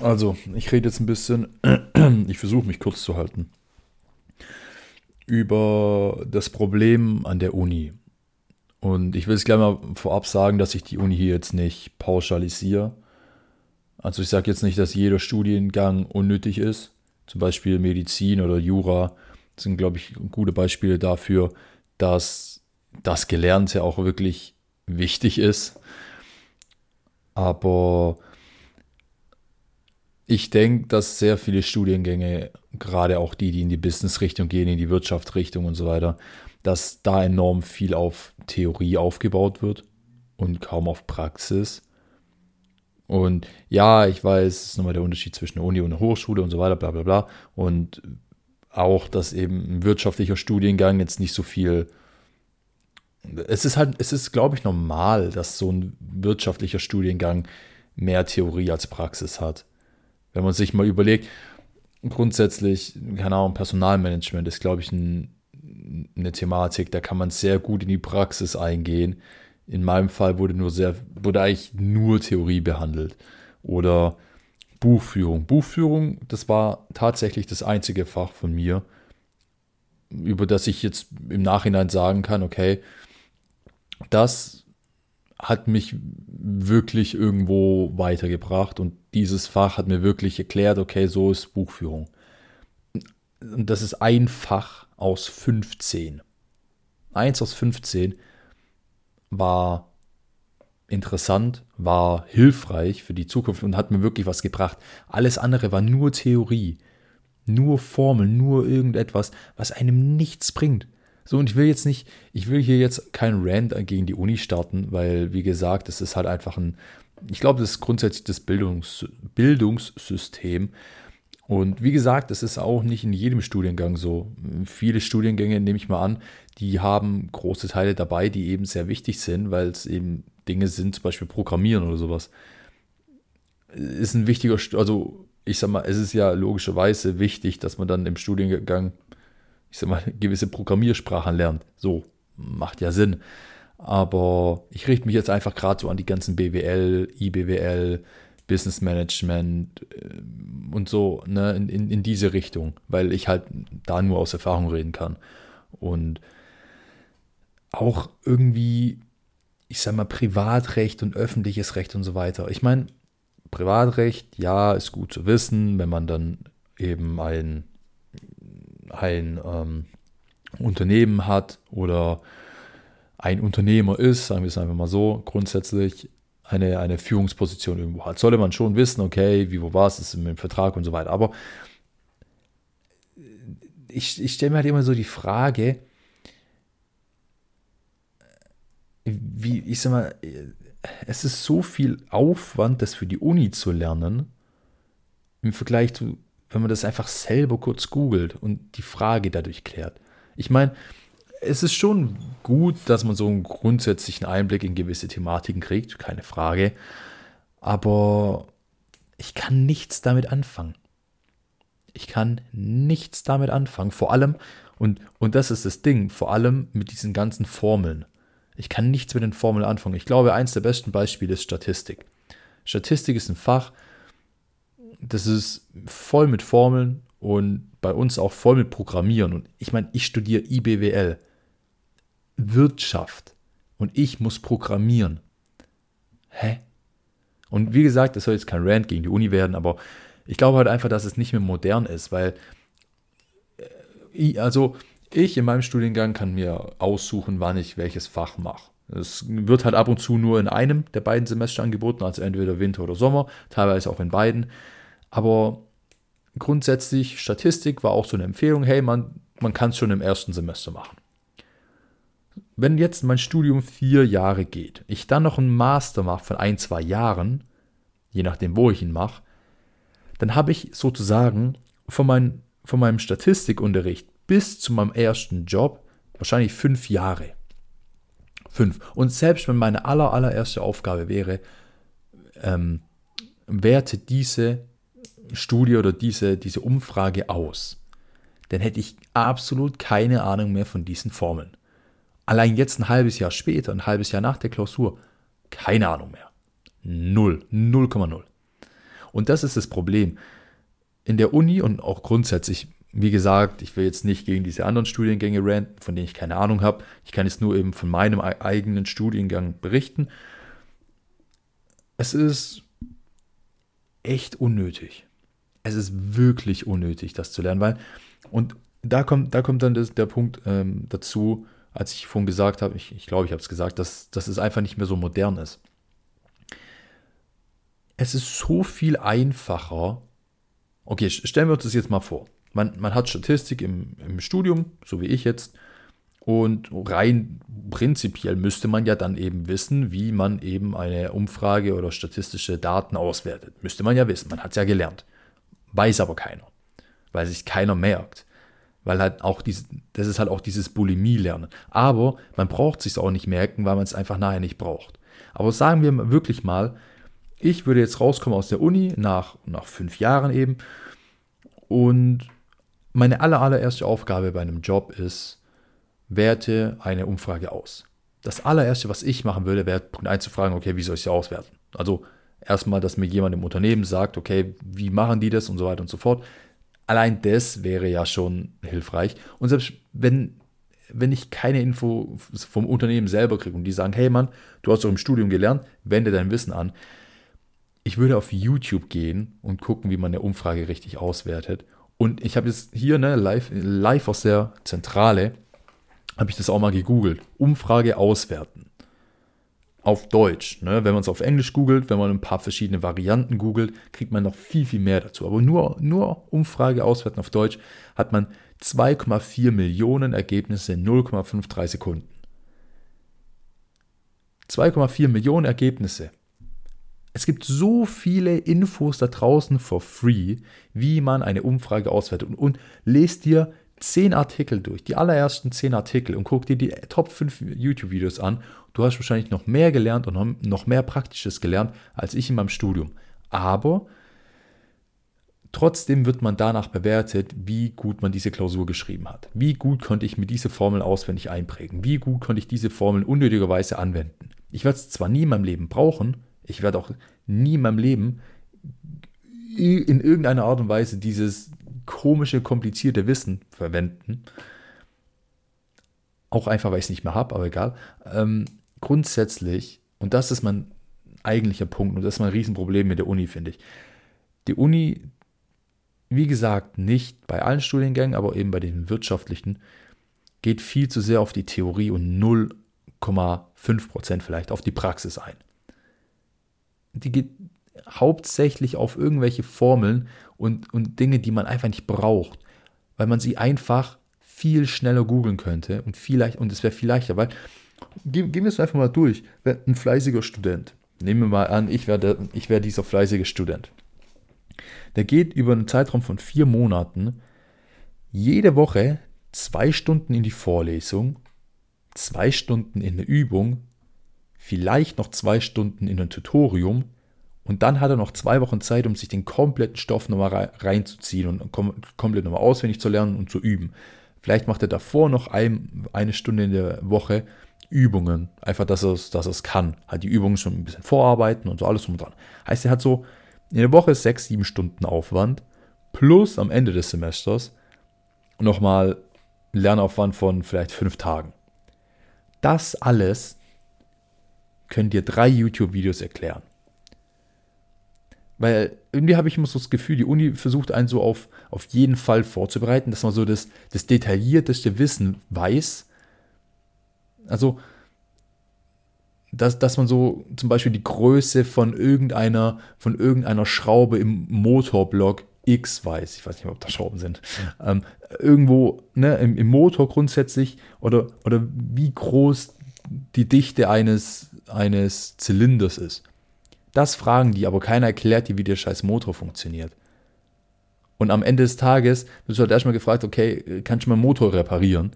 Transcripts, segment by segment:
Also, ich rede jetzt ein bisschen, ich versuche mich kurz zu halten, über das Problem an der Uni. Und ich will es gleich mal vorab sagen, dass ich die Uni hier jetzt nicht pauschalisiere. Also ich sage jetzt nicht, dass jeder Studiengang unnötig ist. Zum Beispiel Medizin oder Jura sind, glaube ich, gute Beispiele dafür, dass das Gelernte auch wirklich wichtig ist. Aber ich denke, dass sehr viele Studiengänge, gerade auch die, die in die Business-Richtung gehen, in die Wirtschaftsrichtung und so weiter, dass da enorm viel auf Theorie aufgebaut wird und kaum auf Praxis. Und ja, ich weiß, es ist nochmal der Unterschied zwischen Uni und Hochschule und so weiter, bla bla bla. Und auch, dass eben ein wirtschaftlicher Studiengang jetzt nicht so viel. Es ist halt, es ist, glaube ich, normal, dass so ein wirtschaftlicher Studiengang mehr Theorie als Praxis hat. Wenn man sich mal überlegt, grundsätzlich, keine Ahnung, Personalmanagement ist, glaube ich, ein, eine Thematik, da kann man sehr gut in die Praxis eingehen. In meinem Fall wurde nur sehr, wurde eigentlich nur Theorie behandelt. Oder Buchführung. Buchführung, das war tatsächlich das einzige Fach von mir, über das ich jetzt im Nachhinein sagen kann, okay, das hat mich wirklich irgendwo weitergebracht und dieses Fach hat mir wirklich erklärt, okay, so ist Buchführung. Und das ist ein Fach aus 15. Eins aus 15 war interessant, war hilfreich für die Zukunft und hat mir wirklich was gebracht. Alles andere war nur Theorie, nur Formeln, nur irgendetwas, was einem nichts bringt. So, und ich will jetzt nicht, ich will hier jetzt keinen Rant gegen die Uni starten, weil, wie gesagt, es ist halt einfach ein, ich glaube, das ist grundsätzlich das Bildungs, Bildungssystem. Und wie gesagt, das ist auch nicht in jedem Studiengang so. Viele Studiengänge, nehme ich mal an, die haben große Teile dabei, die eben sehr wichtig sind, weil es eben Dinge sind, zum Beispiel Programmieren oder sowas. Ist ein wichtiger, also ich sag mal, es ist ja logischerweise wichtig, dass man dann im Studiengang ich sag mal, gewisse Programmiersprachen lernt. So, macht ja Sinn. Aber ich richte mich jetzt einfach gerade so an die ganzen BWL, IBWL, Business Management äh, und so, ne, in, in, in diese Richtung, weil ich halt da nur aus Erfahrung reden kann. Und auch irgendwie, ich sag mal, Privatrecht und öffentliches Recht und so weiter. Ich meine, Privatrecht, ja, ist gut zu wissen, wenn man dann eben ein ein ähm, Unternehmen hat oder ein Unternehmer ist, sagen wir es einfach mal so, grundsätzlich eine, eine Führungsposition irgendwo hat. Sollte man schon wissen, okay, wie, wo war es, ist im Vertrag und so weiter. Aber ich, ich stelle mir halt immer so die Frage, wie, ich sag mal, es ist so viel Aufwand, das für die Uni zu lernen, im Vergleich zu wenn man das einfach selber kurz googelt und die Frage dadurch klärt. Ich meine, es ist schon gut, dass man so einen grundsätzlichen Einblick in gewisse Thematiken kriegt, keine Frage. Aber ich kann nichts damit anfangen. Ich kann nichts damit anfangen. Vor allem, und, und das ist das Ding, vor allem mit diesen ganzen Formeln. Ich kann nichts mit den Formeln anfangen. Ich glaube, eins der besten Beispiele ist Statistik. Statistik ist ein Fach, das ist voll mit Formeln und bei uns auch voll mit Programmieren. Und ich meine, ich studiere IBWL, Wirtschaft und ich muss programmieren. Hä? Und wie gesagt, das soll jetzt kein Rant gegen die Uni werden, aber ich glaube halt einfach, dass es nicht mehr modern ist, weil, äh, also ich in meinem Studiengang kann mir aussuchen, wann ich welches Fach mache. Es wird halt ab und zu nur in einem der beiden Semester angeboten, also entweder Winter oder Sommer, teilweise auch in beiden. Aber grundsätzlich, Statistik war auch so eine Empfehlung, hey, man, man kann es schon im ersten Semester machen. Wenn jetzt mein Studium vier Jahre geht, ich dann noch einen Master mache von ein, zwei Jahren, je nachdem, wo ich ihn mache, dann habe ich sozusagen von, mein, von meinem Statistikunterricht bis zu meinem ersten Job wahrscheinlich fünf Jahre. Fünf. Und selbst wenn meine aller, allererste Aufgabe wäre, ähm, werte diese Studie oder diese, diese Umfrage aus, dann hätte ich absolut keine Ahnung mehr von diesen Formeln. Allein jetzt ein halbes Jahr später, ein halbes Jahr nach der Klausur, keine Ahnung mehr. Null, 0,0. Und das ist das Problem. In der Uni und auch grundsätzlich, wie gesagt, ich will jetzt nicht gegen diese anderen Studiengänge ranten, von denen ich keine Ahnung habe. Ich kann jetzt nur eben von meinem eigenen Studiengang berichten. Es ist echt unnötig. Es ist wirklich unnötig, das zu lernen, weil, und da kommt, da kommt dann das, der Punkt ähm, dazu, als ich vorhin gesagt habe, ich, ich glaube, ich habe es gesagt, dass, dass es einfach nicht mehr so modern ist. Es ist so viel einfacher. Okay, stellen wir uns das jetzt mal vor. Man, man hat Statistik im, im Studium, so wie ich jetzt, und rein prinzipiell müsste man ja dann eben wissen, wie man eben eine Umfrage oder statistische Daten auswertet. Müsste man ja wissen, man hat es ja gelernt. Weiß aber keiner, weil sich keiner merkt. Weil halt auch dieses, das ist halt auch dieses Bulimie-Lernen. Aber man braucht sich auch nicht merken, weil man es einfach nachher nicht braucht. Aber sagen wir wirklich mal, ich würde jetzt rauskommen aus der Uni nach, nach fünf Jahren eben und meine aller, allererste Aufgabe bei einem Job ist, werte eine Umfrage aus. Das allererste, was ich machen würde, wäre Punkt 1 zu fragen, okay, wie soll ich sie auswerten? Also erstmal, dass mir jemand im Unternehmen sagt, okay, wie machen die das und so weiter und so fort. Allein das wäre ja schon hilfreich. Und selbst wenn, wenn ich keine Info vom Unternehmen selber kriege und die sagen, hey Mann, du hast doch im Studium gelernt, wende dein Wissen an. Ich würde auf YouTube gehen und gucken, wie man eine Umfrage richtig auswertet. Und ich habe jetzt hier ne, live, live aus der Zentrale, habe ich das auch mal gegoogelt. Umfrage auswerten auf Deutsch. Ne? Wenn man es auf Englisch googelt, wenn man ein paar verschiedene Varianten googelt, kriegt man noch viel, viel mehr dazu. Aber nur, nur Umfrage auswerten auf Deutsch hat man 2,4 Millionen Ergebnisse in 0,53 Sekunden. 2,4 Millionen Ergebnisse. Es gibt so viele Infos da draußen for free, wie man eine Umfrage auswertet. Und, und lest dir zehn Artikel durch, die allerersten zehn Artikel und guck dir die Top 5 YouTube-Videos an. Du hast wahrscheinlich noch mehr gelernt und noch mehr Praktisches gelernt als ich in meinem Studium. Aber trotzdem wird man danach bewertet, wie gut man diese Klausur geschrieben hat. Wie gut konnte ich mir diese Formeln auswendig einprägen? Wie gut konnte ich diese Formeln unnötigerweise anwenden? Ich werde es zwar nie in meinem Leben brauchen, ich werde auch nie in meinem Leben in irgendeiner Art und Weise dieses komische, komplizierte Wissen verwenden. Auch einfach, weil ich es nicht mehr habe, aber egal. Ähm, grundsätzlich, und das ist mein eigentlicher Punkt, und das ist mein Riesenproblem mit der Uni, finde ich. Die Uni, wie gesagt, nicht bei allen Studiengängen, aber eben bei den wirtschaftlichen, geht viel zu sehr auf die Theorie und 0,5% vielleicht auf die Praxis ein. Die geht hauptsächlich auf irgendwelche Formeln und, und Dinge, die man einfach nicht braucht, weil man sie einfach viel schneller googeln könnte und vielleicht und es wäre viel leichter, weil gehen, wir es einfach mal durch. Ein fleißiger Student. Nehmen wir mal an, ich wäre ich wär dieser fleißige Student. Der geht über einen Zeitraum von vier Monaten jede Woche zwei Stunden in die Vorlesung, zwei Stunden in eine Übung, vielleicht noch zwei Stunden in ein Tutorium und dann hat er noch zwei Wochen Zeit, um sich den kompletten Stoff nochmal reinzuziehen und kom komplett nochmal auswendig zu lernen und zu üben. Vielleicht macht er davor noch ein, eine Stunde in der Woche Übungen. Einfach, dass er es dass kann. Hat die Übungen schon ein bisschen vorarbeiten und so alles drum und dran. Heißt, er hat so in der Woche sechs, sieben Stunden Aufwand plus am Ende des Semesters nochmal Lernaufwand von vielleicht fünf Tagen. Das alles können dir drei YouTube-Videos erklären. Weil irgendwie habe ich immer so das Gefühl, die Uni versucht einen so auf, auf jeden Fall vorzubereiten, dass man so das, das detaillierteste Wissen weiß. Also, dass, dass man so zum Beispiel die Größe von irgendeiner, von irgendeiner Schraube im Motorblock X weiß. Ich weiß nicht, ob da Schrauben sind. Ähm, irgendwo ne, im, im Motor grundsätzlich oder, oder wie groß die Dichte eines, eines Zylinders ist. Das fragen die, aber keiner erklärt dir, wie der scheiß Motor funktioniert. Und am Ende des Tages wirst du halt erstmal gefragt, okay, kannst du meinen Motor reparieren?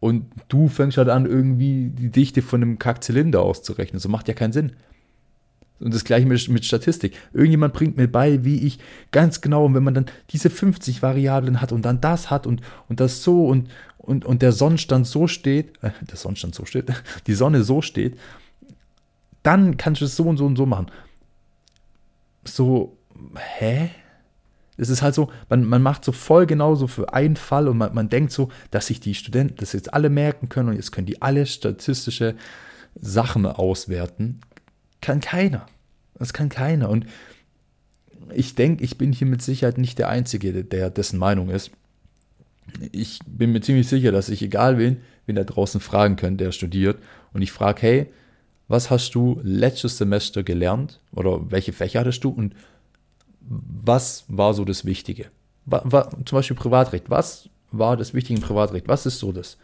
Und du fängst halt an, irgendwie die Dichte von einem Kackzylinder auszurechnen. So macht ja keinen Sinn. Und das gleiche mit, mit, Statistik. Irgendjemand bringt mir bei, wie ich ganz genau, wenn man dann diese 50 Variablen hat und dann das hat und, und das so und, und, und der Sonnenstand so steht, äh, der Sonnenstand so steht, die Sonne so steht dann kannst du es so und so und so machen. So, hä? Es ist halt so, man, man macht so voll genauso für einen Fall und man, man denkt so, dass sich die Studenten das jetzt alle merken können und jetzt können die alle statistische Sachen auswerten. Kann keiner. Das kann keiner. Und ich denke, ich bin hier mit Sicherheit nicht der Einzige, der dessen Meinung ist. Ich bin mir ziemlich sicher, dass ich, egal wen, wen da draußen fragen könnte, der studiert, und ich frage, hey, was hast du letztes Semester gelernt oder welche Fächer hattest du und was war so das Wichtige? War, war, zum Beispiel Privatrecht. Was war das Wichtige im Privatrecht? Was ist so das?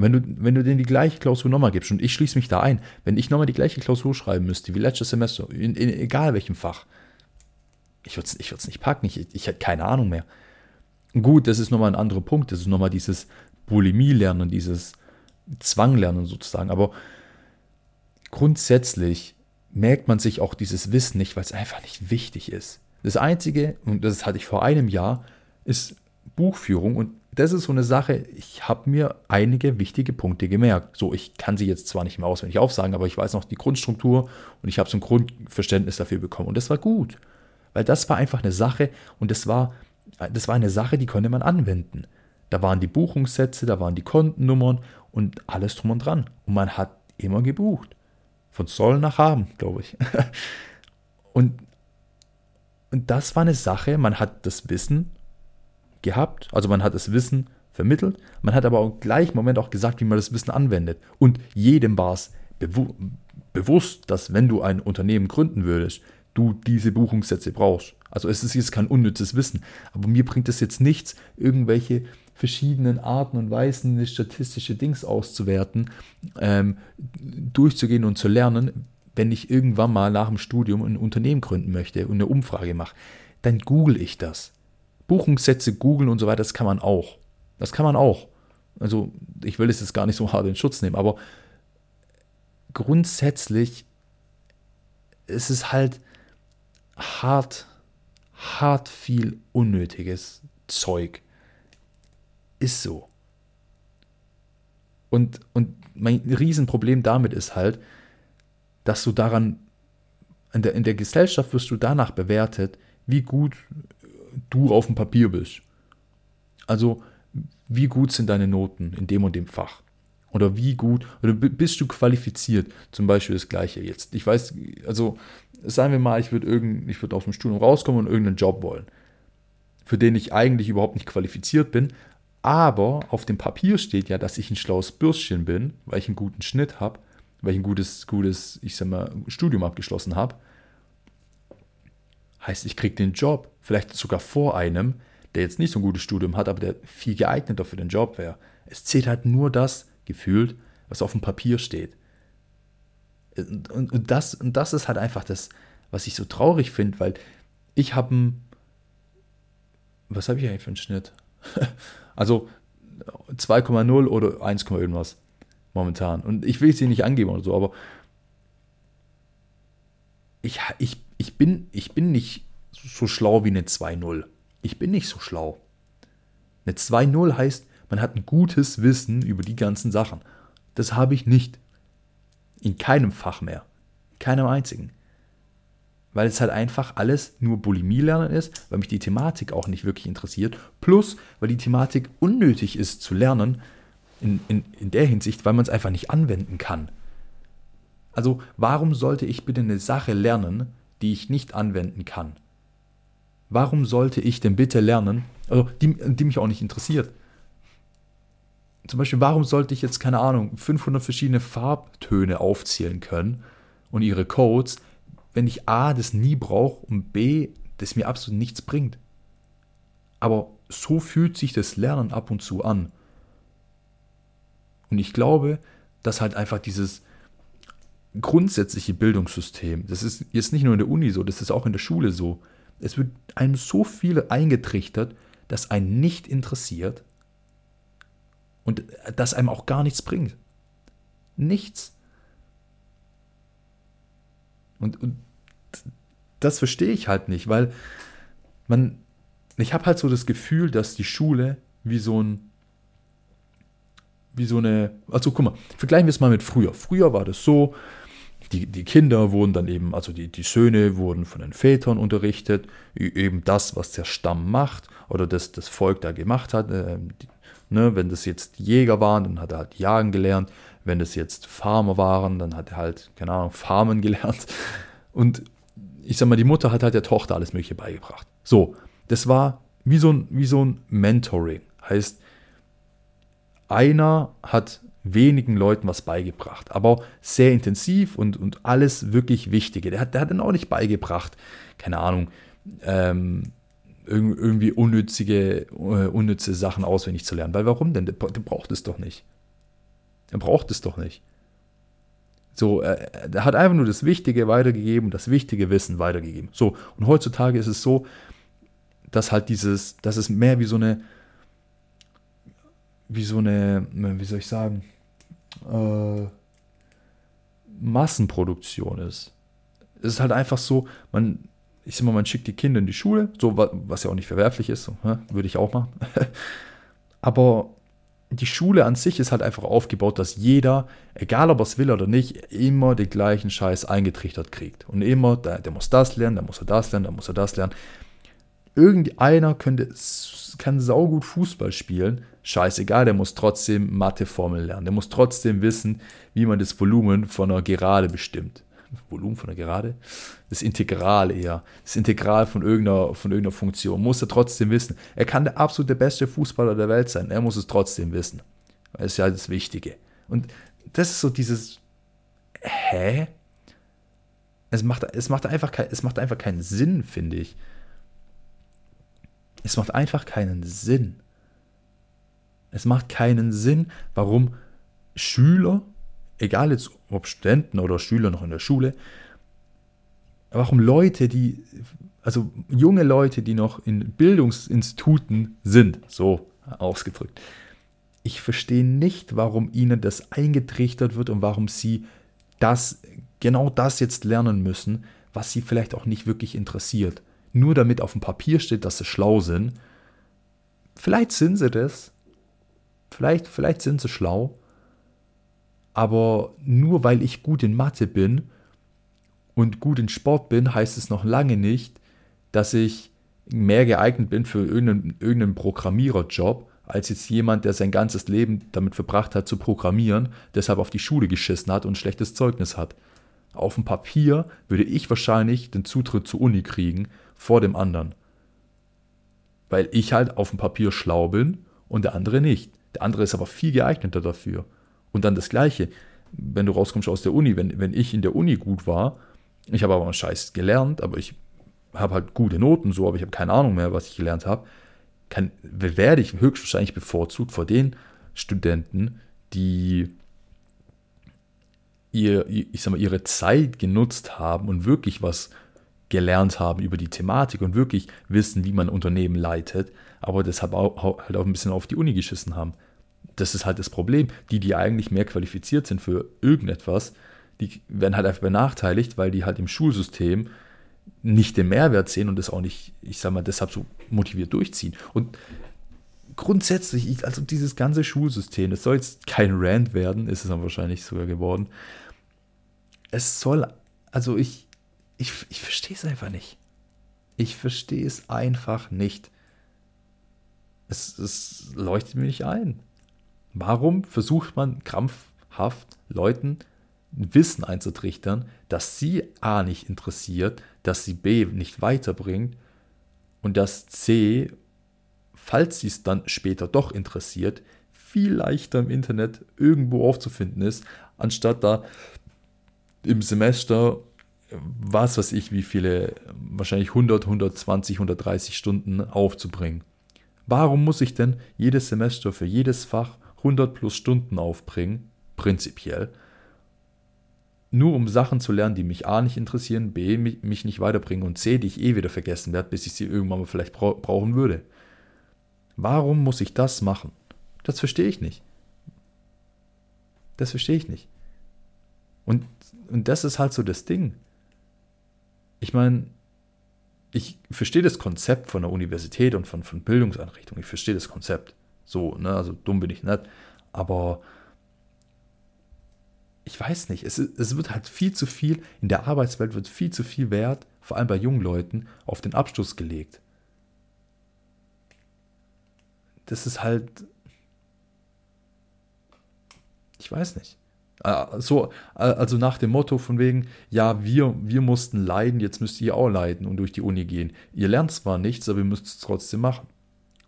wenn du, wenn du denen die gleiche Klausur nochmal gibst, und ich schließe mich da ein, wenn ich nochmal die gleiche Klausur schreiben müsste wie letztes Semester, in, in egal welchem Fach, ich würde es ich nicht packen, ich, ich hätte keine Ahnung mehr. Gut, das ist nochmal ein anderer Punkt, das ist nochmal dieses Bulimie-Lernen, dieses Zwanglernen sozusagen, aber grundsätzlich merkt man sich auch dieses Wissen nicht, weil es einfach nicht wichtig ist. Das Einzige, und das hatte ich vor einem Jahr, ist Buchführung. Und das ist so eine Sache, ich habe mir einige wichtige Punkte gemerkt. So, ich kann sie jetzt zwar nicht mehr auswendig aufsagen, aber ich weiß noch die Grundstruktur und ich habe so ein Grundverständnis dafür bekommen. Und das war gut, weil das war einfach eine Sache und das war, das war eine Sache, die konnte man anwenden. Da waren die Buchungssätze, da waren die Kontennummern und alles drum und dran. Und man hat immer gebucht. Von soll nach haben, glaube ich. und und das war eine Sache, man hat das Wissen gehabt, also man hat das Wissen vermittelt, man hat aber auch im gleichen Moment auch gesagt, wie man das Wissen anwendet. Und jedem war es bewu bewusst, dass wenn du ein Unternehmen gründen würdest, du diese Buchungssätze brauchst. Also es ist jetzt kein unnützes Wissen, aber mir bringt es jetzt nichts, irgendwelche verschiedenen Arten und Weisen statistische Dings auszuwerten, ähm, durchzugehen und zu lernen, wenn ich irgendwann mal nach dem Studium ein Unternehmen gründen möchte und eine Umfrage mache, dann google ich das. Buchungssätze googeln und so weiter, das kann man auch. Das kann man auch. Also ich will es jetzt gar nicht so hart in Schutz nehmen, aber grundsätzlich ist es halt hart, hart viel unnötiges Zeug. Ist so. Und, und mein Riesenproblem damit ist halt, dass du daran, in der, in der Gesellschaft wirst du danach bewertet, wie gut du auf dem Papier bist. Also, wie gut sind deine Noten in dem und dem Fach? Oder wie gut, oder bist du qualifiziert? Zum Beispiel das Gleiche jetzt. Ich weiß, also, sagen wir mal, ich würde irgend, würd aus dem Studium rauskommen und irgendeinen Job wollen, für den ich eigentlich überhaupt nicht qualifiziert bin, aber auf dem Papier steht ja, dass ich ein schlaues Bürstchen bin, weil ich einen guten Schnitt habe weil ich ein gutes, gutes, ich sag mal, Studium abgeschlossen habe, heißt, ich kriege den Job, vielleicht sogar vor einem, der jetzt nicht so ein gutes Studium hat, aber der viel geeigneter für den Job wäre. Es zählt halt nur das, gefühlt, was auf dem Papier steht. Und, und, das, und das ist halt einfach das, was ich so traurig finde, weil ich habe ein. Was habe ich eigentlich für einen Schnitt? also 2,0 oder 1, irgendwas momentan. Und ich will es hier nicht angeben oder so, aber ich, ich, ich, bin, ich bin nicht so schlau wie eine 2-0. Ich bin nicht so schlau. Eine 2-0 heißt, man hat ein gutes Wissen über die ganzen Sachen. Das habe ich nicht. In keinem Fach mehr. In keinem einzigen. Weil es halt einfach alles nur Bulimie lernen ist, weil mich die Thematik auch nicht wirklich interessiert. Plus, weil die Thematik unnötig ist zu lernen, in, in, in der Hinsicht, weil man es einfach nicht anwenden kann. Also warum sollte ich bitte eine Sache lernen, die ich nicht anwenden kann? Warum sollte ich denn bitte lernen, also die, die mich auch nicht interessiert? Zum Beispiel, warum sollte ich jetzt, keine Ahnung, 500 verschiedene Farbtöne aufzählen können und ihre Codes, wenn ich A, das nie brauche und B, das mir absolut nichts bringt? Aber so fühlt sich das Lernen ab und zu an. Und ich glaube, dass halt einfach dieses grundsätzliche Bildungssystem, das ist jetzt nicht nur in der Uni so, das ist auch in der Schule so. Es wird einem so viel eingetrichtert, dass einen nicht interessiert und das einem auch gar nichts bringt. Nichts. Und, und das verstehe ich halt nicht, weil man, ich habe halt so das Gefühl, dass die Schule wie so ein wie so eine, also guck mal, vergleichen wir es mal mit früher. Früher war das so, die, die Kinder wurden dann eben, also die, die Söhne wurden von den Vätern unterrichtet, eben das, was der Stamm macht oder das das Volk da gemacht hat. Äh, die, ne, wenn das jetzt Jäger waren, dann hat er halt Jagen gelernt. Wenn das jetzt Farmer waren, dann hat er halt, keine Ahnung, Farmen gelernt. Und ich sag mal, die Mutter hat halt der Tochter alles Mögliche beigebracht. So, das war wie so ein, wie so ein Mentoring. Heißt, einer hat wenigen Leuten was beigebracht, aber sehr intensiv und, und alles wirklich Wichtige. Der hat, der hat dann auch nicht beigebracht, keine Ahnung, ähm, irgendwie unnützige, äh, unnütze Sachen auswendig zu lernen. Weil warum denn? Der, braucht es doch nicht. Er braucht es doch nicht. So, er, er hat einfach nur das Wichtige weitergegeben, das wichtige Wissen weitergegeben. So, und heutzutage ist es so, dass halt dieses, dass es mehr wie so eine, wie so eine, wie soll ich sagen, äh, Massenproduktion ist. Es ist halt einfach so, man, ich sag mal, man schickt die Kinder in die Schule, so was ja auch nicht verwerflich ist, so, würde ich auch machen. Aber die Schule an sich ist halt einfach aufgebaut, dass jeder, egal ob er es will oder nicht, immer den gleichen Scheiß eingetrichtert kriegt. Und immer, der, der muss das lernen, der muss er das lernen, der muss er das lernen. Irgendeiner könnte, kann saugut Fußball spielen, scheißegal, der muss trotzdem Matheformeln lernen. Der muss trotzdem wissen, wie man das Volumen von einer Gerade bestimmt. Volumen von einer Gerade? Das Integral eher. Das Integral von irgendeiner, von irgendeiner Funktion. Muss er trotzdem wissen. Er kann der absolute beste Fußballer der Welt sein. Er muss es trotzdem wissen. Das ist ja das Wichtige. Und das ist so dieses, hä? Es macht, es macht, einfach, es macht einfach keinen Sinn, finde ich. Es macht einfach keinen Sinn. Es macht keinen Sinn, warum Schüler, egal jetzt ob Studenten oder Schüler noch in der Schule, warum Leute, die, also junge Leute, die noch in Bildungsinstituten sind, so ausgedrückt, ich verstehe nicht, warum ihnen das eingetrichtert wird und warum sie das, genau das jetzt lernen müssen, was sie vielleicht auch nicht wirklich interessiert. Nur damit auf dem Papier steht, dass sie schlau sind. Vielleicht sind sie das, Vielleicht, vielleicht sind sie schlau, aber nur weil ich gut in Mathe bin und gut in Sport bin, heißt es noch lange nicht, dass ich mehr geeignet bin für irgendeinen, irgendeinen Programmiererjob, als jetzt jemand, der sein ganzes Leben damit verbracht hat zu programmieren, deshalb auf die Schule geschissen hat und ein schlechtes Zeugnis hat. Auf dem Papier würde ich wahrscheinlich den Zutritt zur Uni kriegen vor dem anderen. Weil ich halt auf dem Papier schlau bin und der andere nicht. Der andere ist aber viel geeigneter dafür. Und dann das Gleiche, wenn du rauskommst aus der Uni, wenn, wenn ich in der Uni gut war, ich habe aber einen Scheiß gelernt, aber ich habe halt gute Noten so, aber ich habe keine Ahnung mehr, was ich gelernt habe, kann, werde ich höchstwahrscheinlich bevorzugt vor den Studenten, die ihr, ich sag mal, ihre Zeit genutzt haben und wirklich was gelernt haben über die Thematik und wirklich wissen, wie man Unternehmen leitet, aber deshalb auch, halt auch ein bisschen auf die Uni geschissen haben. Das ist halt das Problem. Die, die eigentlich mehr qualifiziert sind für irgendetwas, die werden halt einfach benachteiligt, weil die halt im Schulsystem nicht den Mehrwert sehen und das auch nicht, ich sag mal, deshalb so motiviert durchziehen. Und grundsätzlich, also dieses ganze Schulsystem, es soll jetzt kein Rand werden, ist es dann wahrscheinlich sogar geworden. Es soll, also ich, ich, ich verstehe es einfach nicht. Ich verstehe es einfach nicht. Es, es leuchtet mir nicht ein. Warum versucht man krampfhaft Leuten Wissen einzutrichtern, das sie A nicht interessiert, dass sie B nicht weiterbringt und dass C, falls sie es dann später doch interessiert, viel leichter im Internet irgendwo aufzufinden ist, anstatt da im Semester was weiß ich, wie viele, wahrscheinlich 100, 120, 130 Stunden aufzubringen. Warum muss ich denn jedes Semester für jedes Fach 100 plus Stunden aufbringen, prinzipiell, nur um Sachen zu lernen, die mich A nicht interessieren, B mich nicht weiterbringen und C, die ich eh wieder vergessen werde, bis ich sie irgendwann mal vielleicht brauchen würde. Warum muss ich das machen? Das verstehe ich nicht. Das verstehe ich nicht. Und, und das ist halt so das Ding ich meine, ich verstehe das Konzept von der Universität und von, von Bildungseinrichtungen. Ich verstehe das Konzept. So, ne, also dumm bin ich nicht. Aber ich weiß nicht, es, es wird halt viel zu viel, in der Arbeitswelt wird viel zu viel Wert, vor allem bei jungen Leuten, auf den Abschluss gelegt. Das ist halt, ich weiß nicht. Äh, so, also nach dem Motto von wegen, ja, wir, wir mussten leiden, jetzt müsst ihr auch leiden und durch die Uni gehen. Ihr lernt zwar nichts, aber ihr müsst es trotzdem machen.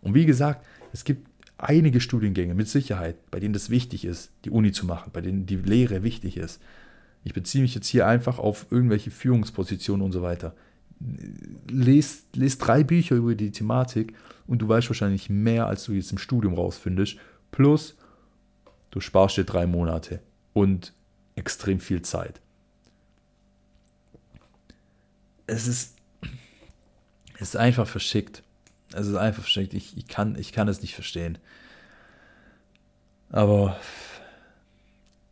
Und wie gesagt, es gibt einige Studiengänge mit Sicherheit, bei denen das wichtig ist, die Uni zu machen, bei denen die Lehre wichtig ist. Ich beziehe mich jetzt hier einfach auf irgendwelche Führungspositionen und so weiter. Lest, lest drei Bücher über die Thematik und du weißt wahrscheinlich mehr, als du jetzt im Studium rausfindest. Plus, du sparst dir drei Monate und extrem viel Zeit. Es ist, es ist einfach verschickt. Es ist einfach verschickt. Ich, ich, kann, ich kann es nicht verstehen. Aber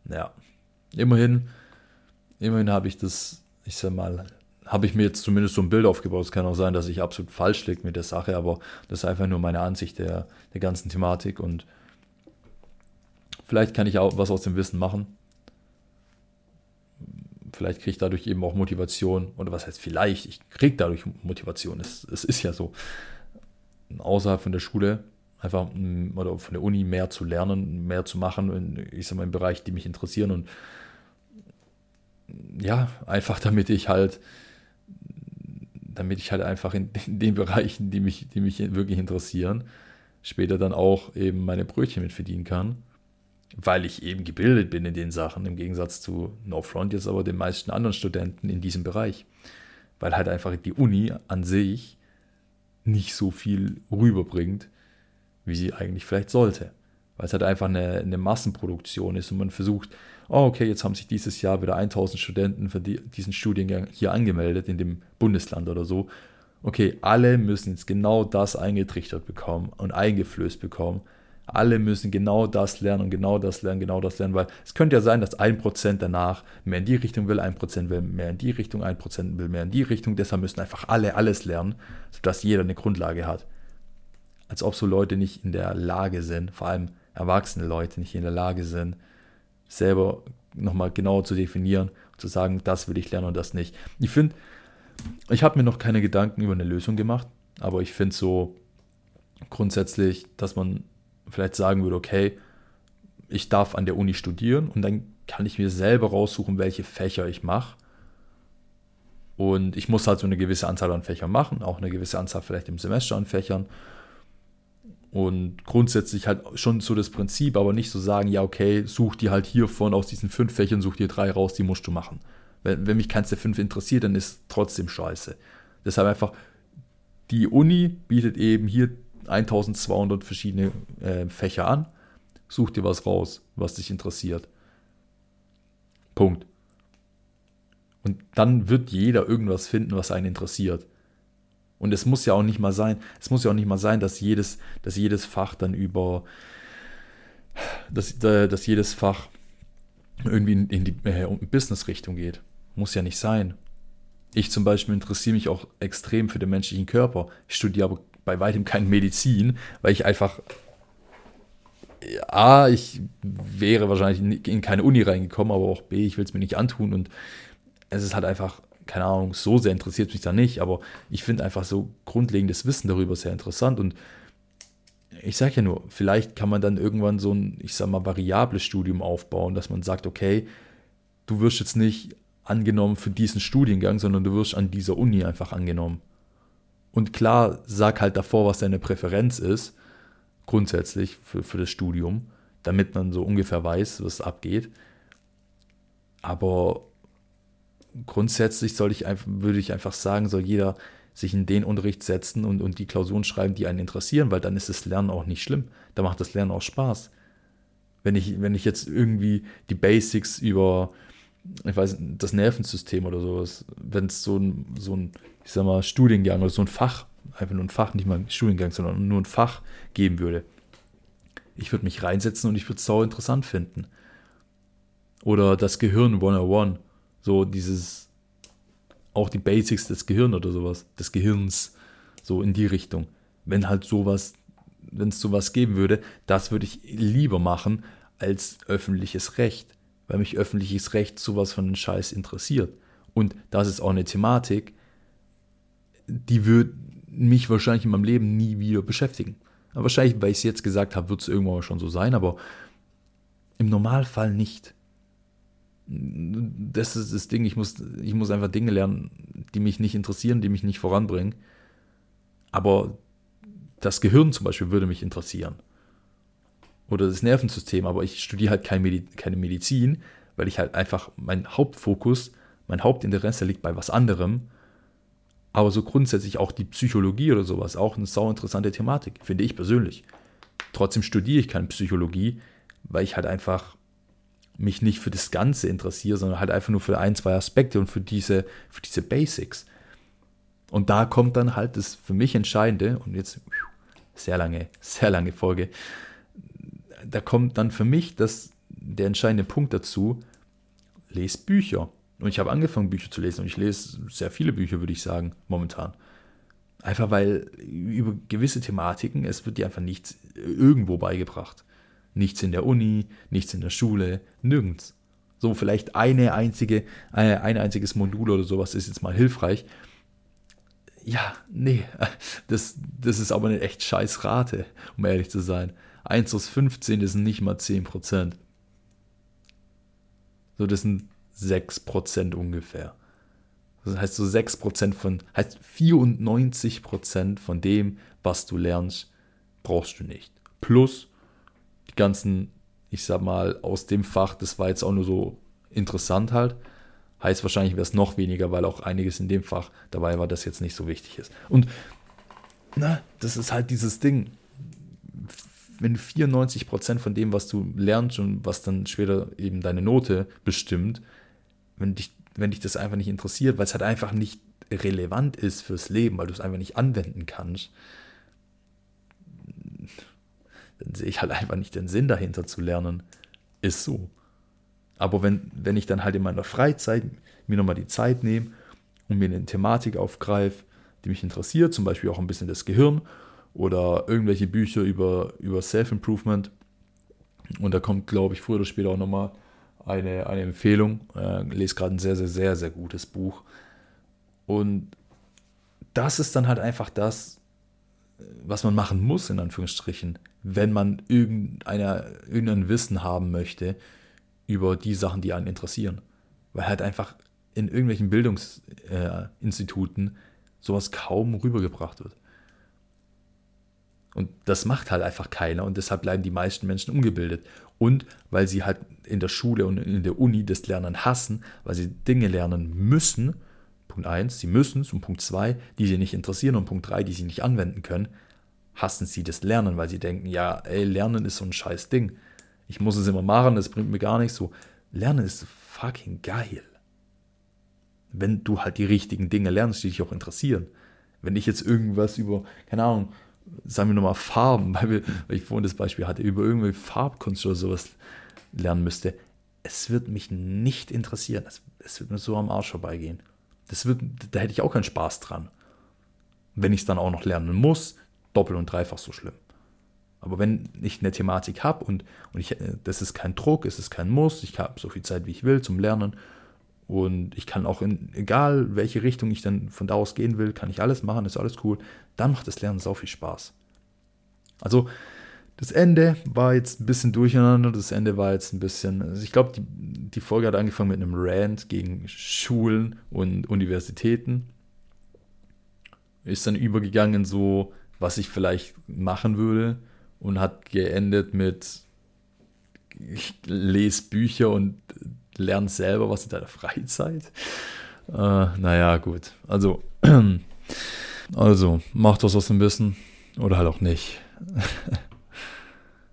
ja, immerhin, immerhin habe ich das, ich sag mal, habe ich mir jetzt zumindest so ein Bild aufgebaut. Es kann auch sein, dass ich absolut falsch liege mit der Sache, aber das ist einfach nur meine Ansicht der, der ganzen Thematik und vielleicht kann ich auch was aus dem Wissen machen. Vielleicht kriege ich dadurch eben auch Motivation. Oder was heißt vielleicht? Ich kriege dadurch Motivation. Es, es ist ja so. Außerhalb von der Schule einfach oder von der Uni mehr zu lernen, mehr zu machen, in, ich sag mal, im Bereich, die mich interessieren und ja, einfach damit ich halt, damit ich halt einfach in, in den Bereichen, die mich, die mich wirklich interessieren, später dann auch eben meine Brötchen mit verdienen kann, weil ich eben gebildet bin in den Sachen, im Gegensatz zu No Front jetzt aber den meisten anderen Studenten in diesem Bereich, weil halt einfach die Uni an sich nicht so viel rüberbringt, wie sie eigentlich vielleicht sollte. Weil es halt einfach eine, eine Massenproduktion ist und man versucht, oh, okay, jetzt haben sich dieses Jahr wieder 1000 Studenten für die, diesen Studiengang hier angemeldet, in dem Bundesland oder so. Okay, alle müssen jetzt genau das eingetrichtert bekommen und eingeflößt bekommen. Alle müssen genau das lernen und genau das lernen, genau das lernen, weil es könnte ja sein, dass ein Prozent danach mehr in die Richtung will, ein Prozent will mehr in die Richtung, ein Prozent will mehr in die Richtung. Deshalb müssen einfach alle alles lernen, sodass jeder eine Grundlage hat als ob so Leute nicht in der Lage sind, vor allem erwachsene Leute nicht in der Lage sind, selber nochmal genauer zu definieren, zu sagen, das will ich lernen und das nicht. Ich finde, ich habe mir noch keine Gedanken über eine Lösung gemacht, aber ich finde so grundsätzlich, dass man vielleicht sagen würde, okay, ich darf an der Uni studieren und dann kann ich mir selber raussuchen, welche Fächer ich mache. Und ich muss halt so eine gewisse Anzahl an Fächern machen, auch eine gewisse Anzahl vielleicht im Semester an Fächern. Und grundsätzlich halt schon so das Prinzip, aber nicht so sagen, ja, okay, such dir halt hiervon aus diesen fünf Fächern, such dir drei raus, die musst du machen. Wenn, wenn mich keins der fünf interessiert, dann ist trotzdem scheiße. Deshalb einfach, die Uni bietet eben hier 1200 verschiedene äh, Fächer an. Such dir was raus, was dich interessiert. Punkt. Und dann wird jeder irgendwas finden, was einen interessiert. Und es muss ja auch nicht mal sein, es muss ja auch nicht mal sein, dass jedes, dass jedes Fach dann über, dass, äh, dass jedes Fach irgendwie in, die äh, Business-Richtung geht. Muss ja nicht sein. Ich zum Beispiel interessiere mich auch extrem für den menschlichen Körper. Ich studiere aber bei weitem keine Medizin, weil ich einfach A, ich wäre wahrscheinlich in keine Uni reingekommen, aber auch B, ich will es mir nicht antun und es ist halt einfach keine Ahnung, so sehr interessiert mich da nicht, aber ich finde einfach so grundlegendes Wissen darüber sehr interessant und ich sage ja nur, vielleicht kann man dann irgendwann so ein, ich sag mal, variables Studium aufbauen, dass man sagt, okay, du wirst jetzt nicht angenommen für diesen Studiengang, sondern du wirst an dieser Uni einfach angenommen. Und klar, sag halt davor, was deine Präferenz ist, grundsätzlich für, für das Studium, damit man so ungefähr weiß, was abgeht. Aber grundsätzlich soll ich würde ich einfach sagen, soll jeder sich in den Unterricht setzen und, und die Klausuren schreiben, die einen interessieren, weil dann ist das Lernen auch nicht schlimm. Da macht das Lernen auch Spaß. Wenn ich, wenn ich jetzt irgendwie die Basics über, ich weiß, das Nervensystem oder sowas, wenn es so ein, so ein, ich sag mal, Studiengang oder so ein Fach, einfach nur ein Fach, nicht mal ein Studiengang, sondern nur ein Fach geben würde, ich würde mich reinsetzen und ich würde es sau interessant finden. Oder das Gehirn 101 so dieses, auch die Basics des Gehirns oder sowas, des Gehirns, so in die Richtung. Wenn halt sowas, wenn es sowas geben würde, das würde ich lieber machen als öffentliches Recht. weil mich öffentliches Recht sowas von den Scheiß interessiert. Und das ist auch eine Thematik, die wird mich wahrscheinlich in meinem Leben nie wieder beschäftigen. Aber wahrscheinlich, weil ich es jetzt gesagt habe, wird es irgendwann schon so sein, aber im Normalfall nicht. Das ist das Ding, ich muss, ich muss einfach Dinge lernen, die mich nicht interessieren, die mich nicht voranbringen. Aber das Gehirn zum Beispiel würde mich interessieren. Oder das Nervensystem, aber ich studiere halt keine Medizin, weil ich halt einfach, mein Hauptfokus, mein Hauptinteresse liegt bei was anderem aber so grundsätzlich auch die Psychologie oder sowas, auch eine sau interessante Thematik, finde ich persönlich. Trotzdem studiere ich keine Psychologie, weil ich halt einfach mich nicht für das Ganze interessiere, sondern halt einfach nur für ein, zwei Aspekte und für diese, für diese Basics. Und da kommt dann halt das für mich Entscheidende, und jetzt sehr lange, sehr lange Folge, da kommt dann für mich das, der entscheidende Punkt dazu, lest Bücher. Und ich habe angefangen, Bücher zu lesen und ich lese sehr viele Bücher, würde ich sagen, momentan. Einfach weil über gewisse Thematiken, es wird dir einfach nichts irgendwo beigebracht. Nichts in der Uni, nichts in der Schule, nirgends. So, vielleicht eine einzige, äh, ein einziges Modul oder sowas ist jetzt mal hilfreich. Ja, nee, das, das ist aber eine echt scheiß Rate, um ehrlich zu sein. 1 aus 15 ist nicht mal 10%. So, das sind 6% ungefähr. Das heißt, so 6% von, heißt 94% von dem, was du lernst, brauchst du nicht. Plus die ganzen, ich sag mal, aus dem Fach, das war jetzt auch nur so interessant halt. Heißt wahrscheinlich wäre es noch weniger, weil auch einiges in dem Fach dabei war, das jetzt nicht so wichtig ist. Und na, das ist halt dieses Ding. Wenn 94% von dem, was du lernst und was dann später eben deine Note bestimmt, wenn dich, wenn dich das einfach nicht interessiert, weil es halt einfach nicht relevant ist fürs Leben, weil du es einfach nicht anwenden kannst, dann sehe ich halt einfach nicht den Sinn dahinter zu lernen. Ist so. Aber wenn, wenn ich dann halt in meiner Freizeit mir nochmal die Zeit nehme und mir eine Thematik aufgreife, die mich interessiert, zum Beispiel auch ein bisschen das Gehirn oder irgendwelche Bücher über, über Self-Improvement, und da kommt, glaube ich, früher oder später auch nochmal eine, eine Empfehlung. Äh, lese gerade ein sehr, sehr, sehr, sehr gutes Buch. Und das ist dann halt einfach das, was man machen muss, in Anführungsstrichen, wenn man irgendeine, irgendein Wissen haben möchte über die Sachen, die einen interessieren. Weil halt einfach in irgendwelchen Bildungsinstituten äh, sowas kaum rübergebracht wird. Und das macht halt einfach keiner und deshalb bleiben die meisten Menschen ungebildet. Und weil sie halt in der Schule und in der Uni das Lernen hassen, weil sie Dinge lernen müssen, Punkt 1, sie müssen es und Punkt 2, die sie nicht interessieren und Punkt 3, die sie nicht anwenden können, hassen sie das Lernen, weil sie denken, ja, ey, Lernen ist so ein scheiß Ding. Ich muss es immer machen, das bringt mir gar nichts. So, Lernen ist fucking geil. Wenn du halt die richtigen Dinge lernst, die dich auch interessieren. Wenn ich jetzt irgendwas über, keine Ahnung, sagen wir nochmal Farben, weil, wir, weil ich vorhin das Beispiel hatte, über irgendwie Farbkunst oder sowas lernen müsste, es wird mich nicht interessieren. Es, es wird mir so am Arsch vorbeigehen. Das wird, da hätte ich auch keinen Spaß dran. Wenn ich es dann auch noch lernen muss, doppelt und dreifach so schlimm. Aber wenn ich eine Thematik habe und, und ich, das ist kein Druck, es ist kein Muss, ich habe so viel Zeit, wie ich will zum Lernen und ich kann auch in, egal welche Richtung ich dann von da aus gehen will, kann ich alles machen, ist alles cool. Dann macht das Lernen sau viel Spaß. Also, das Ende war jetzt ein bisschen durcheinander. Das Ende war jetzt ein bisschen. Also ich glaube, die, die Folge hat angefangen mit einem Rant gegen Schulen und Universitäten. Ist dann übergegangen, so, was ich vielleicht machen würde. Und hat geendet mit: Ich lese Bücher und lernst selber was in deiner Freizeit. Äh, naja, gut. Also, also, mach das aus dem Wissen oder halt auch nicht.